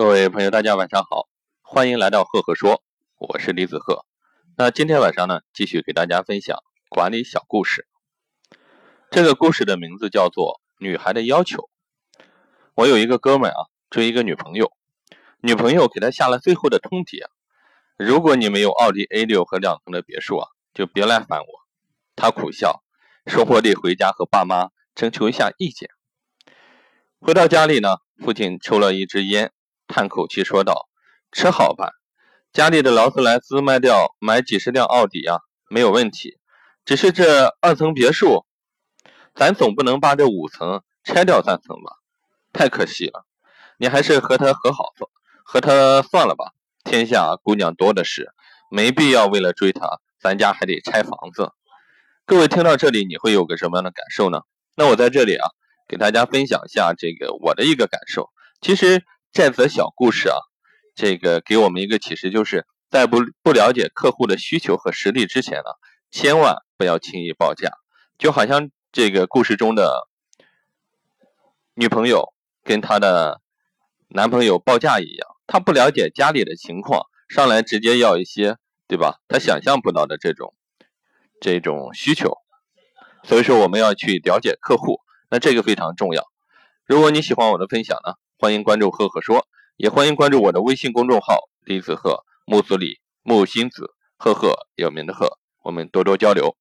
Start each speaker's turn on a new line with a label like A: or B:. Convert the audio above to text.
A: 各位朋友，大家晚上好，欢迎来到赫赫说，我是李子赫。那今天晚上呢，继续给大家分享管理小故事。这个故事的名字叫做《女孩的要求》。我有一个哥们啊，追一个女朋友，女朋友给他下了最后的通牒：如果你没有奥迪 A6 和两层的别墅啊，就别来烦我。他苦笑，说我得回家和爸妈征求一下意见。回到家里呢，父亲抽了一支烟，叹口气说道：“车好办，家里的劳斯莱斯卖掉，买几十辆奥迪啊，没有问题。只是这二层别墅，咱总不能把这五层拆掉三层吧？太可惜了。你还是和他和好算，和他算了吧。天下姑娘多的是，没必要为了追她，咱家还得拆房子。各位听到这里，你会有个什么样的感受呢？那我在这里啊。”给大家分享一下这个我的一个感受。其实这则小故事啊，这个给我们一个启示，就是在不不了解客户的需求和实力之前呢，千万不要轻易报价。就好像这个故事中的女朋友跟她的男朋友报价一样，她不了解家里的情况，上来直接要一些，对吧？她想象不到的这种这种需求。所以说，我们要去了解客户。那这个非常重要。如果你喜欢我的分享呢，欢迎关注赫赫说，也欢迎关注我的微信公众号李子赫木子李木心子赫赫有名的赫，我们多多交流。